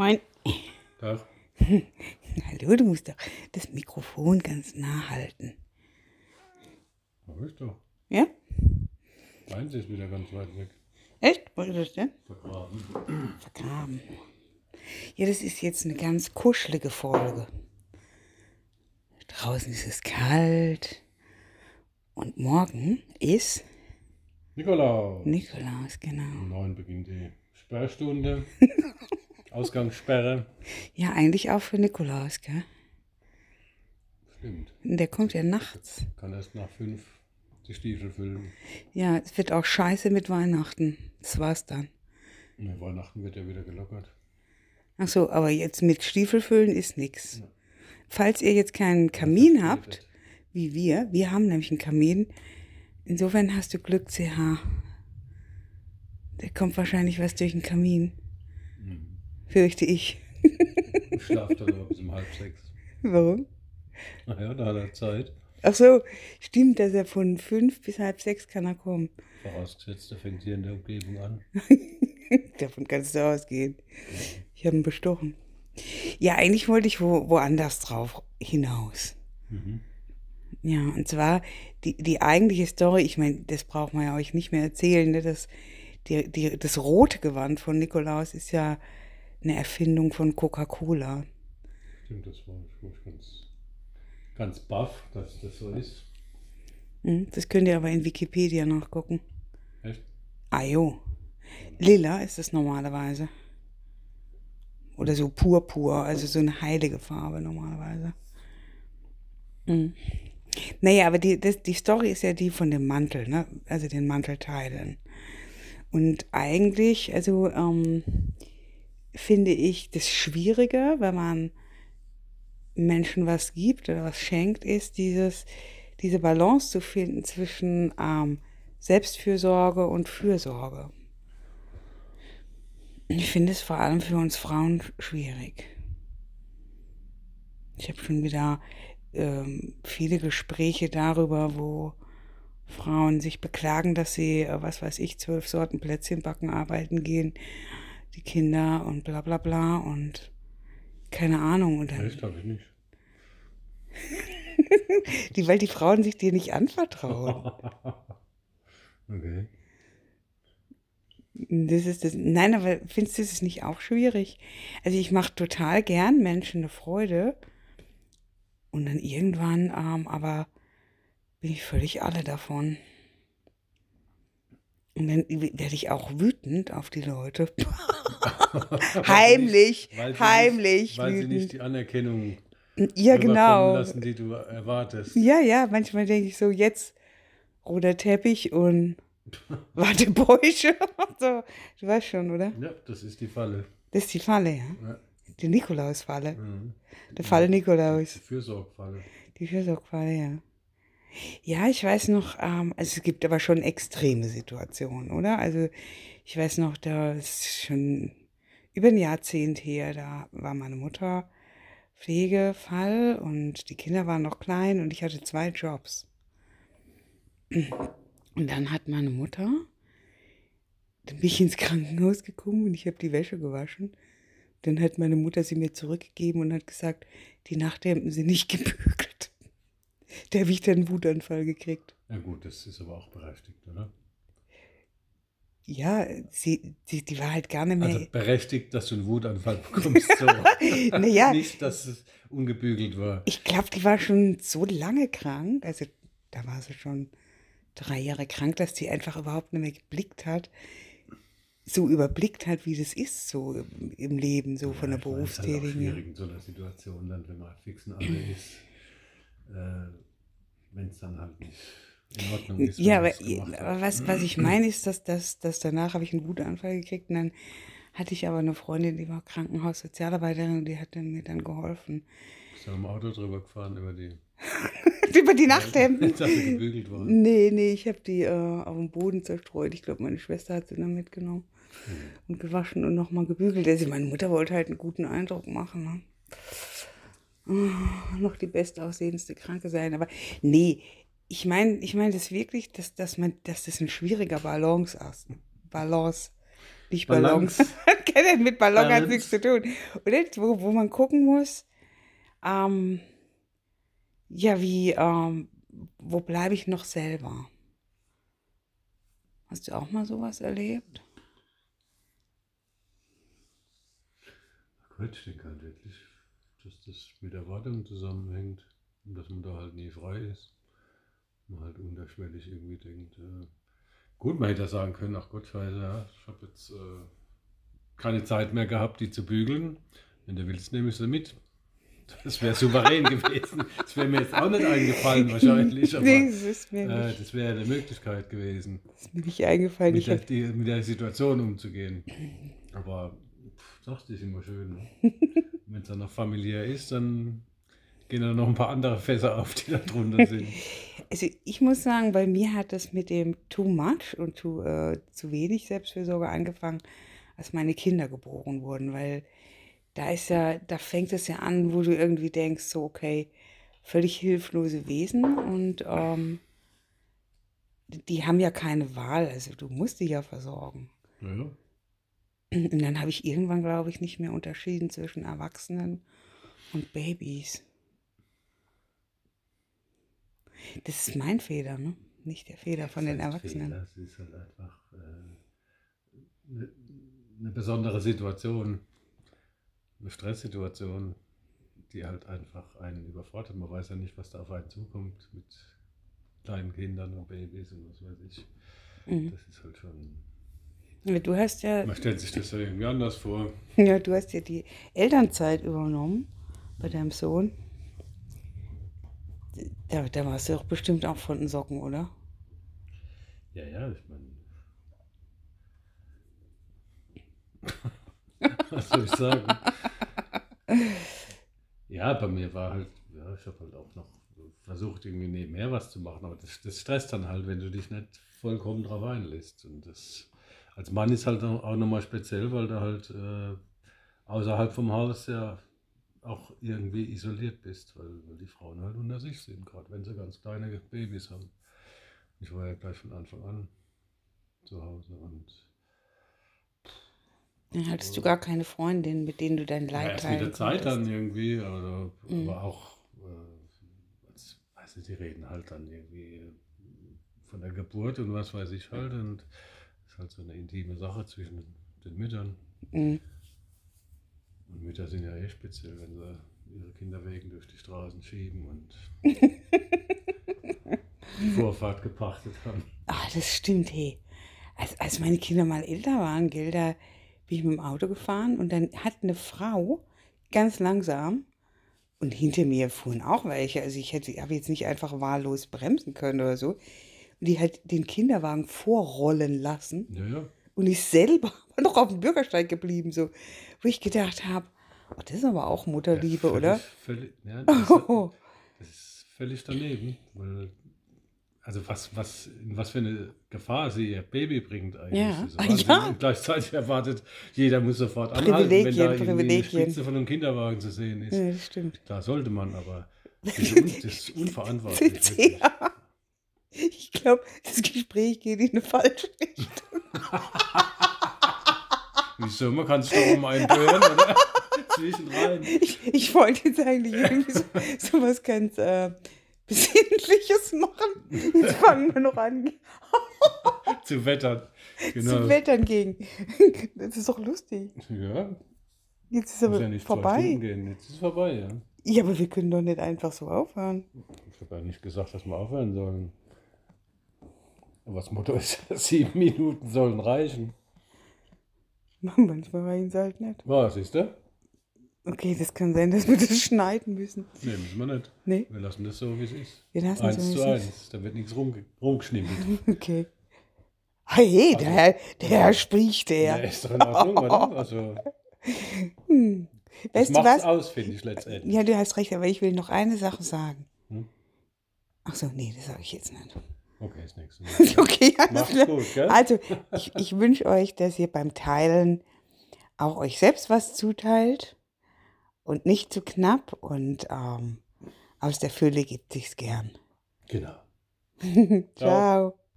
Moin. Tag. Hallo, du musst doch das Mikrofon ganz nah halten. Hab ich doch. Ja? Meins ist wieder ganz weit weg. Echt? Wo ist das denn? Vergraben. Vergraben. Ja, das ist jetzt eine ganz kuschelige Folge. Draußen ist es kalt. Und morgen ist Nikolaus. Nikolaus, genau. Um neun beginnt die Sperrstunde. Ausgangssperre. Ja, eigentlich auch für Nikolaus, gell? Stimmt. Der kommt ja nachts. Kann erst nach fünf die Stiefel füllen. Ja, es wird auch scheiße mit Weihnachten. Das war's dann. Und Weihnachten wird ja wieder gelockert. Ach so, aber jetzt mit Stiefel füllen ist nix. Falls ihr jetzt keinen Kamin habt, wie wir, wir haben nämlich einen Kamin. Insofern hast du Glück, CH. Da kommt wahrscheinlich was durch den Kamin. Fürchte ich. Ich schlafe dann aber bis um halb sechs. Warum? Naja, da hat er Zeit. Ach so, stimmt, dass er von fünf bis halb sechs kann er kommen. Vorausgesetzt, er fängt hier in der Umgebung an. Davon kannst du ausgehen. Ich habe ihn bestochen. Ja, eigentlich wollte ich wo, woanders drauf hinaus. Mhm. Ja, und zwar die, die eigentliche Story, ich meine, das braucht man ja euch nicht mehr erzählen, ne? das, die, die, das rote Gewand von Nikolaus ist ja eine Erfindung von Coca-Cola. Stimmt, das war ich, ganz, ganz baff, dass das so ist. Hm, Das könnt ihr aber in Wikipedia nachgucken. Echt? Ah jo. Lila ist es normalerweise. Oder so purpur, also so eine heilige Farbe normalerweise. Hm. Naja, aber die, das, die Story ist ja die von dem Mantel, ne? also den Mantelteilen. Und eigentlich, also ähm, finde ich das schwieriger, wenn man Menschen was gibt oder was schenkt, ist dieses, diese Balance zu finden zwischen ähm, Selbstfürsorge und Fürsorge. Ich finde es vor allem für uns Frauen schwierig. Ich habe schon wieder ähm, viele Gespräche darüber, wo Frauen sich beklagen, dass sie, äh, was weiß ich, zwölf Sorten Plätzchen backen, arbeiten gehen, die Kinder und bla bla bla und keine Ahnung. Und dann, Echt, habe ich nicht. die, weil die Frauen sich dir nicht anvertrauen. Okay. Das ist das. Nein, aber findest du es nicht auch schwierig? Also ich mache total gern Menschen eine Freude. Und dann irgendwann, ähm, aber bin ich völlig alle davon. Und dann werde ich auch wütend auf die Leute. heimlich, Weil sie heimlich Nicht, weil sie wütend. nicht die Anerkennung ja, genau. lassen, die du erwartest. Ja, ja, manchmal denke ich so, jetzt roter Teppich und Wattebäusche. so, du weißt schon, oder? Ja, das ist die Falle. Das ist die Falle, ja. Ja. Die Nikolausfalle. Mhm. Der Fall Die Nikolaus. Fürsorgfalle. Die Fürsorgfalle, ja. Ja, ich weiß noch, ähm, also es gibt aber schon extreme Situationen, oder? Also ich weiß noch, da ist schon über ein Jahrzehnt her, da war meine Mutter Pflegefall und die Kinder waren noch klein und ich hatte zwei Jobs. Und dann hat meine Mutter, dann bin ich ins Krankenhaus gekommen und ich habe die Wäsche gewaschen. Dann hat meine Mutter sie mir zurückgegeben und hat gesagt, die Nachthemden sind nicht gebügelt. Da habe ich dann einen Wutanfall gekriegt. Ja gut, das ist aber auch berechtigt, oder? Ja, sie, sie, die war halt gar nicht mehr. Also berechtigt, dass du einen Wutanfall bekommst. So. Naja. Nicht, dass es ungebügelt war. ich glaube, die war schon so lange krank. Also da war sie schon drei Jahre krank, dass die einfach überhaupt nicht mehr geblickt hat. So überblickt hat, wie das ist, so im, Leben, so von der Ja, meine, es ist halt auch Berufstätigen. schwierig in so einer Situation, dann, wenn man fix und alle ist, wenn es dann halt nicht in Ordnung ist. Ja, aber, aber was, was ich meine, ist, dass, dass, dass danach habe ich einen Wutanfall gekriegt und dann hatte ich aber eine Freundin, die war Krankenhaussozialarbeiterin und die hat mir dann geholfen. Bist du mit dem Auto drüber gefahren über die. Über die Nachthemden. Gebügelt waren. Nee, nee, ich habe die äh, auf dem Boden zerstreut. Ich glaube, meine Schwester hat sie dann mitgenommen und gewaschen und nochmal gebügelt. Also meine Mutter wollte halt einen guten Eindruck machen. Ne? Oh, noch die bestaussehendste Kranke sein. Aber nee, ich meine ich mein das wirklich, dass, dass, man, dass das ein schwieriger Balance ist. Balance Nicht Ballon. Balance. Mit Ballon hat Balance. nichts zu tun. Oder? Wo, wo man gucken muss, ähm, ja, wie, ähm, wo bleibe ich noch selber? Hast du auch mal sowas erlebt? Gut, ich denke halt wirklich, dass das mit Erwartungen zusammenhängt und dass man da halt nie frei ist. Man halt unterschwellig irgendwie denkt, äh, gut, man hätte ja sagen können, ach Gott, scheiße, ja, ich habe jetzt äh, keine Zeit mehr gehabt, die zu bügeln. Wenn du willst, nehme ich sie mit. Das wäre souverän gewesen. Das wäre mir jetzt auch nicht eingefallen wahrscheinlich, aber nee, das ist mir, äh, nicht, das wäre eine Möglichkeit gewesen, das ist mir nicht eingefallen. mit der, die, mit der Situation umzugehen. Aber pff, dachte ich immer schön. Ne? Wenn es dann noch familiär ist, dann gehen da noch ein paar andere Fässer auf, die da drunter sind. also ich muss sagen, bei mir hat das mit dem too much und too, äh, zu wenig Selbstfürsorge angefangen, als meine Kinder geboren wurden, weil da ist ja, da fängt es ja an, wo du irgendwie denkst, so okay, völlig hilflose Wesen und ähm, die haben ja keine Wahl, also du musst die ja versorgen. Ja, Und dann habe ich irgendwann, glaube ich, nicht mehr unterschieden zwischen Erwachsenen und Babys. Das ist mein Fehler, ne? Nicht der Fehler von den Das Erwachsenen. Fehler, Es ist halt einfach äh, eine, eine besondere Situation, eine Stresssituation, die halt einfach einen überfordert. Man weiß ja nicht, was da auf einen zukommt mit kleinen Kindern und Babys und was weiß ich. Mhm. Das ist halt schon. Du hast ja, Man stellt sich das ja irgendwie anders vor. ja, du hast ja die Elternzeit übernommen bei deinem Sohn. Da, da warst du doch bestimmt auch von den Socken, oder? Ja, ja, ich meine. Was soll ich sagen? Ja, bei mir war halt, ja, ich habe halt auch noch versucht, irgendwie nebenher was zu machen, aber das, das stresst dann halt, wenn du dich nicht vollkommen drauf einlässt. Und das als Mann ist halt auch nochmal speziell, weil du halt äh, außerhalb vom Haus ja auch irgendwie isoliert bist, weil, weil die Frauen halt unter sich sind, gerade wenn sie ganz kleine Babys haben. Ich war ja gleich von Anfang an zu Hause und Dann hattest du gar keine Freundin, mit denen du dein ja, Leid erst mit der Zeit konntest. dann irgendwie, aber, Mhm. aber auch, äh, als, weiß nicht, die reden halt dann irgendwie von der Geburt und was weiß ich halt und ist halt so eine intime Sache zwischen den, den Müttern. Mhm. Und Mütter sind ja eh speziell, wenn sie ihre Kinderwegen durch die Straßen schieben und die Vorfahrt gepachtet haben. Ah, das stimmt, hey. Als, als meine Kinder mal älter waren, gell, da bin ich mit dem Auto gefahren und dann hat eine Frau ganz langsam und hinter mir fuhren auch welche. Also ich hätte, habe jetzt nicht einfach wahllos bremsen können oder so. Und die hat den Kinderwagen vorrollen lassen Ja, ja. und ich selber war noch auf dem Bürgersteig geblieben, so, wo ich gedacht habe, oh, das ist aber auch Mutterliebe, völlig, oder? Völlig, ja, das, ist, Oh, das ist völlig daneben. Also was, was, in was für eine Gefahr sie ihr Baby bringt eigentlich. Ja. Wahnsinn. ja. Und gleichzeitig erwartet, jeder muss sofort anhalten, wenn da Privilegien. Spitze von einem Kinderwagen zu sehen ist. ja, das stimmt. Da sollte man, aber das ist, un, das ist unverantwortlich. Ja. Ich glaube, das Gespräch geht in eine falsche Richtung. Wieso? Man kann es doch mal einböhren, oder? Zwischenrein. Ich, ich wollte jetzt eigentlich irgendwie so, so was ganz äh, Besinnliches machen. Jetzt fangen wir noch an Zu wettern. Genau. zu wettern gegen. Das ist doch lustig. Ja, Jetzt ist aber ja nicht vorbei. Jetzt ist es vorbei, ja. Ja, aber wir können doch nicht einfach so aufhören. Ich habe ja nicht gesagt, dass wir aufhören sollen. Aber das Motto ist, sieben Minuten sollen reichen. Manchmal reichen es halt nicht. Was, siehst du? Okay, das kann sein, dass wir das schneiden müssen. Nee, müssen wir nicht. Nee, Wir lassen das so, wie es ist. wir lassen Eins es zu so, wie es eins. Da wird nichts rum, rumgeschnippelt. ist. Okay. Hey, der, Herr- der Herr spricht, Ja, der. ist doch in Ordnung, oder? Also, Hm. das Weißt du macht's was? aus, finde ich letztendlich. Ja, du hast recht, aber ich will noch eine Sache sagen. Hm? Ach so, nee, das sage ich jetzt nicht. Okay, nächste Mal. Okay, alles Macht's klar. gut, gell? Also, ich, ich wünsche euch, dass ihr beim Teilen auch euch selbst was zuteilt und nicht zu knapp und ähm, aus der Fülle gibt sich's gern. Genau. Ciao.